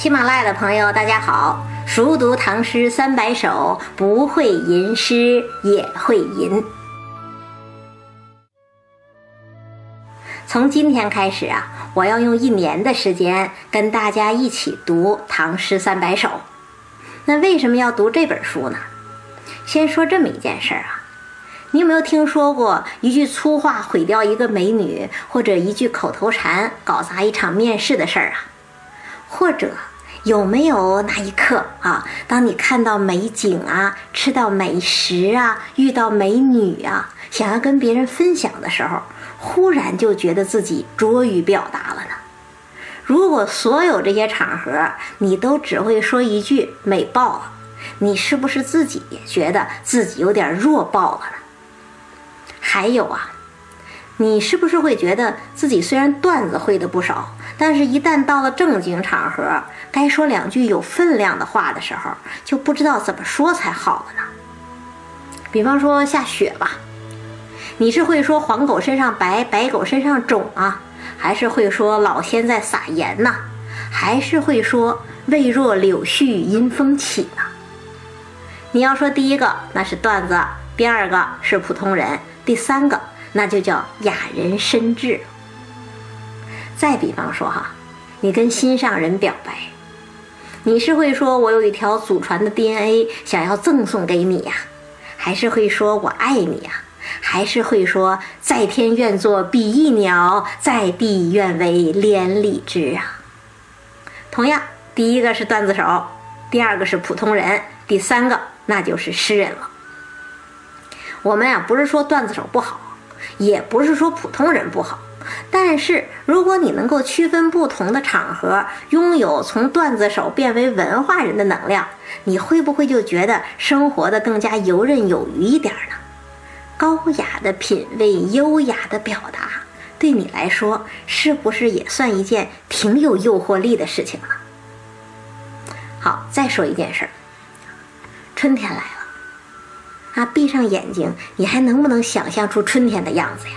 喜马拉雅的朋友，大家好！熟读唐诗三百首，不会吟诗也会吟。从今天开始啊，我要用一年的时间跟大家一起读唐诗三百首。那为什么要读这本书呢？先说这么一件事儿啊，你有没有听说过一句粗话毁掉一个美女，或者一句口头禅搞砸一场面试的事儿啊？或者？有没有那一刻啊？当你看到美景啊，吃到美食啊，遇到美女啊，想要跟别人分享的时候，忽然就觉得自己拙于表达了呢？如果所有这些场合你都只会说一句“美爆了”，你是不是自己觉得自己有点弱爆了呢？还有啊，你是不是会觉得自己虽然段子会的不少？但是，一旦到了正经场合，该说两句有分量的话的时候，就不知道怎么说才好了呢。比方说下雪吧，你是会说黄狗身上白，白狗身上肿啊，还是会说老天在撒盐呢？还是会说未若柳絮因风起呢？你要说第一个，那是段子；第二个是普通人；第三个，那就叫雅人深志。再比方说哈，你跟心上人表白，你是会说我有一条祖传的 DNA 想要赠送给你呀，还是会说我爱你呀，还是会说在天愿作比翼鸟，在地愿为连理枝啊？同样，第一个是段子手，第二个是普通人，第三个那就是诗人了。我们呀，不是说段子手不好，也不是说普通人不好。但是，如果你能够区分不同的场合，拥有从段子手变为文化人的能量，你会不会就觉得生活的更加游刃有余一点呢？高雅的品味，优雅的表达，对你来说是不是也算一件挺有诱惑力的事情呢？好，再说一件事儿，春天来了，啊，闭上眼睛，你还能不能想象出春天的样子呀？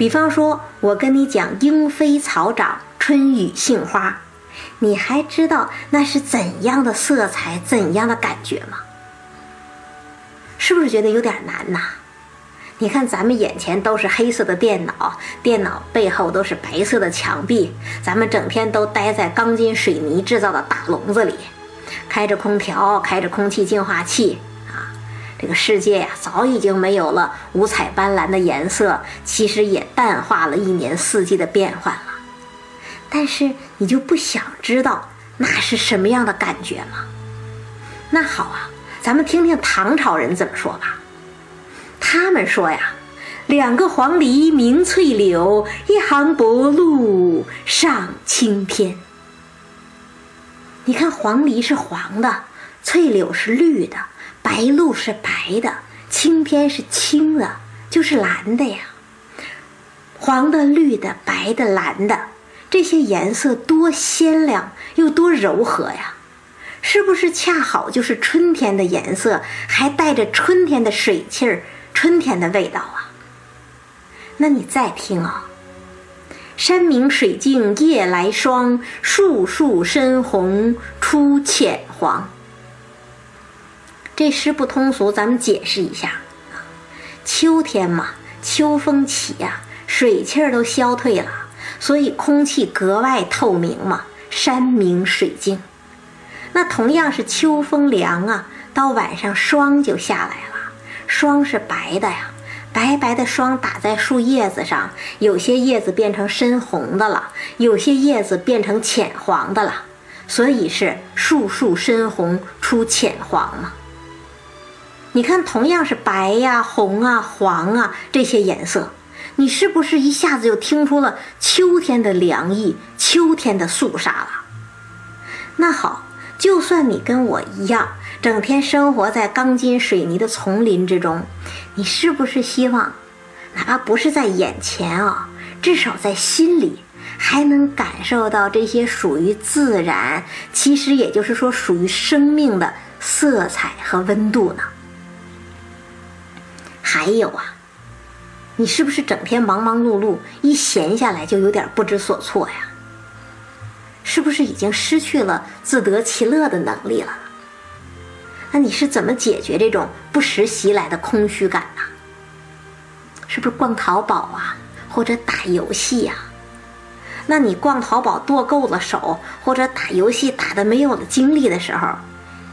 比方说，我跟你讲莺飞草长、春雨杏花，你还知道那是怎样的色彩、怎样的感觉吗？是不是觉得有点难呐？你看咱们眼前都是黑色的电脑，电脑背后都是白色的墙壁，咱们整天都待在钢筋水泥制造的大笼子里，开着空调，开着空气净化器。这个世界呀，早已经没有了五彩斑斓的颜色，其实也淡化了一年四季的变换了。但是你就不想知道那是什么样的感觉吗？那好啊，咱们听听唐朝人怎么说吧。他们说呀：“两个黄鹂鸣翠柳，一行薄露上青天。”你看，黄鹂是黄的，翠柳是绿的。白鹭是白的，青天是青的，就是蓝的呀。黄的、绿的、白的、蓝的，这些颜色多鲜亮又多柔和呀！是不是恰好就是春天的颜色，还带着春天的水气儿、春天的味道啊？那你再听啊，“山明水净夜来霜，树树深红出浅黄。”这诗不通俗，咱们解释一下啊。秋天嘛，秋风起呀，水气儿都消退了，所以空气格外透明嘛，山明水净。那同样是秋风凉啊，到晚上霜就下来了，霜是白的呀，白白的霜打在树叶子上，有些叶子变成深红的了，有些叶子变成浅黄的了，所以是树树深红出浅黄嘛。你看，同样是白呀、红啊、黄啊这些颜色，你是不是一下子就听出了秋天的凉意、秋天的肃杀了？那好，就算你跟我一样，整天生活在钢筋水泥的丛林之中，你是不是希望，哪怕不是在眼前啊，至少在心里，还能感受到这些属于自然，其实也就是说属于生命的色彩和温度呢？还有啊，你是不是整天忙忙碌碌，一闲下来就有点不知所措呀？是不是已经失去了自得其乐的能力了？那你是怎么解决这种不时袭来的空虚感呢？是不是逛淘宝啊，或者打游戏呀？那你逛淘宝剁够了手，或者打游戏打的没有了精力的时候，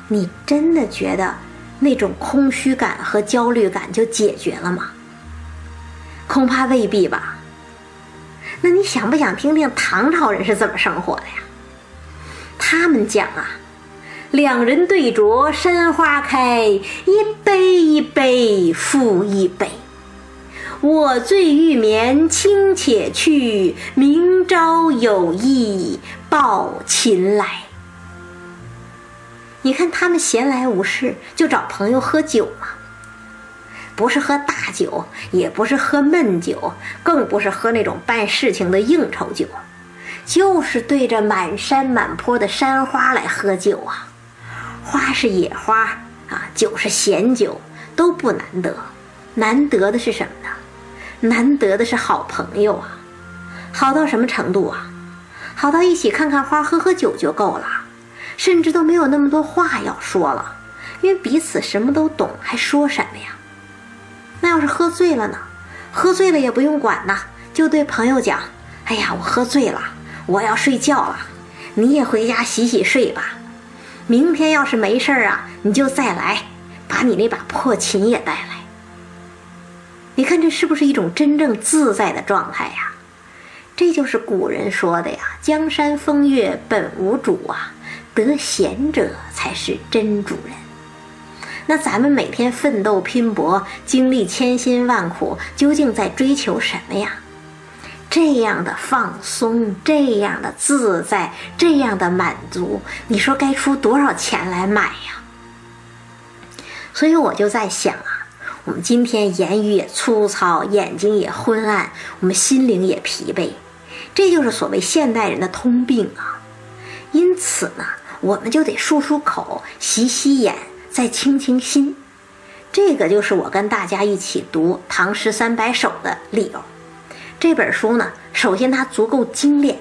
你真的觉得那种空虚感和焦虑感就解决了吗？恐怕未必吧。那你想不想听听唐朝人是怎么生活的呀？他们讲啊，两人对酌山花开，一杯一杯复一杯。我醉欲眠卿且去，明朝有意抱琴来。你看他们闲来无事就找朋友喝酒嘛，不是喝大酒，也不是喝闷酒，更不是喝那种办事情的应酬酒，就是对着满山满坡的山花来喝酒啊。花是野花啊，酒是闲酒，都不难得。难得的是什么呢？难得的是好朋友啊，好到什么程度啊？好到一起看看花、喝喝酒就够了，甚至都没有那么多话要说了，因为彼此什么都懂，还说什么呀？那要是喝醉了呢？喝醉了也不用管呐，就对朋友讲：“哎呀，我喝醉了，我要睡觉了，你也回家洗洗睡吧。明天要是没事儿啊，你就再来，把你那把破琴也带来。”你看这是不是一种真正自在的状态呀？这就是古人说的呀：“江山风月本无主啊，得闲者才是真主人。”那咱们每天奋斗拼搏，经历千辛万苦，究竟在追求什么呀？这样的放松，这样的自在，这样的满足，你说该出多少钱来买呀？所以我就在想啊。我们今天言语也粗糙，眼睛也昏暗，我们心灵也疲惫，这就是所谓现代人的通病啊。因此呢，我们就得漱漱口、洗洗眼、再清清心。这个就是我跟大家一起读《唐诗三百首》的理由。这本书呢，首先它足够精炼，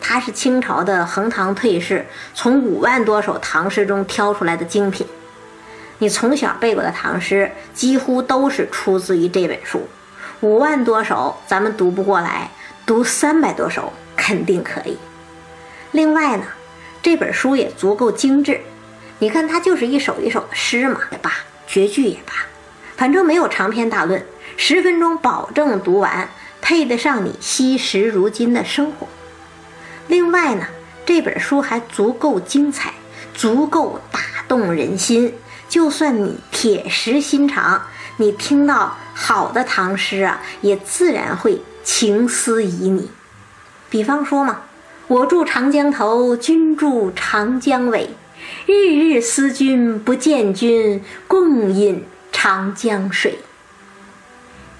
它是清朝的横塘退士从五万多首唐诗中挑出来的精品。你从小背过的唐诗，几乎都是出自于这本书。五万多首，咱们读不过来，读三百多首肯定可以。另外呢，这本书也足够精致。你看，它就是一首一首的诗嘛，也罢，绝句也罢，反正没有长篇大论，十分钟保证读完，配得上你惜时如金的生活。另外呢，这本书还足够精彩，足够打动人心。就算你铁石心肠，你听到好的唐诗啊，也自然会情思旖旎。比方说嘛，“我住长江头，君住长江尾，日日思君不见君，共饮长江水。”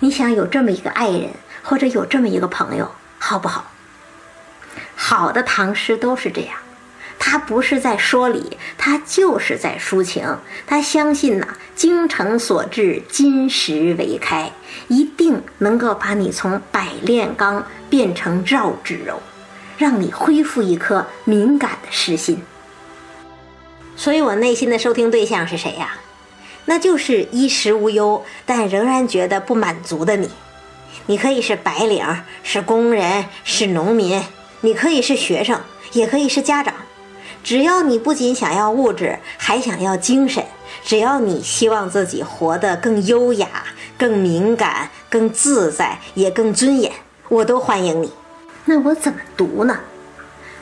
你想有这么一个爱人，或者有这么一个朋友，好不好？好的唐诗都是这样。他不是在说理，他就是在抒情。他相信呐，精诚所至，金石为开，一定能够把你从百炼钢变成绕指柔，让你恢复一颗敏感的诗心。所以我内心的收听对象是谁呀？那就是衣食无忧，但仍然觉得不满足的你。你可以是白领，是工人，是农民，你可以是学生，也可以是家长。只要你不仅想要物质，还想要精神；只要你希望自己活得更优雅、更敏感、更自在，也更尊严，我都欢迎你。那我怎么读呢？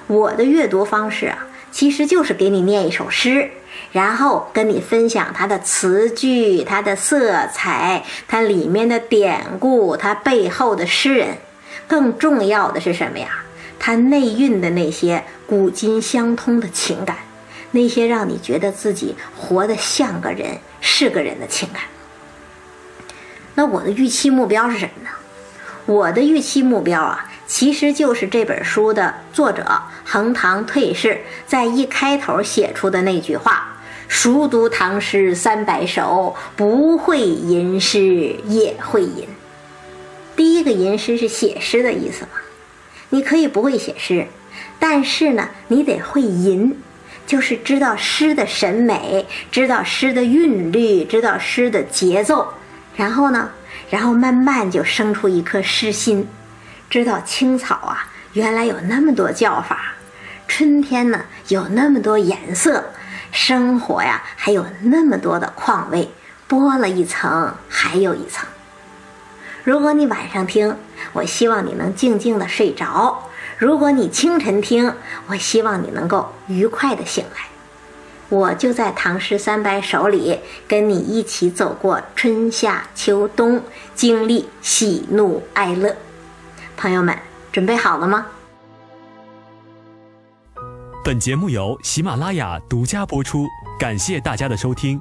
我的阅读方式啊，其实就是给你念一首诗，然后跟你分享它的词句、它的色彩、它里面的典故、它背后的诗人。更重要的是什么呀？它内蕴的那些古今相通的情感，那些让你觉得自己活得像个人、是个人的情感。那我的预期目标是什么呢？我的预期目标啊，其实就是这本书的作者横塘退士在一开头写出的那句话：“熟读唐诗三百首，不会吟诗也会吟。”第一个吟诗是写诗的意思嘛？你可以不会写诗，但是呢，你得会吟，就是知道诗的审美，知道诗的韵律，知道诗的节奏，然后呢，然后慢慢就生出一颗诗心，知道青草啊，原来有那么多叫法，春天呢有那么多颜色，生活呀还有那么多的况味，剥了一层还有一层。如果你晚上听，我希望你能静静的睡着；如果你清晨听，我希望你能够愉快的醒来。我就在《唐诗三百首》里跟你一起走过春夏秋冬，经历喜怒哀乐。朋友们，准备好了吗？本节目由喜马拉雅独家播出，感谢大家的收听。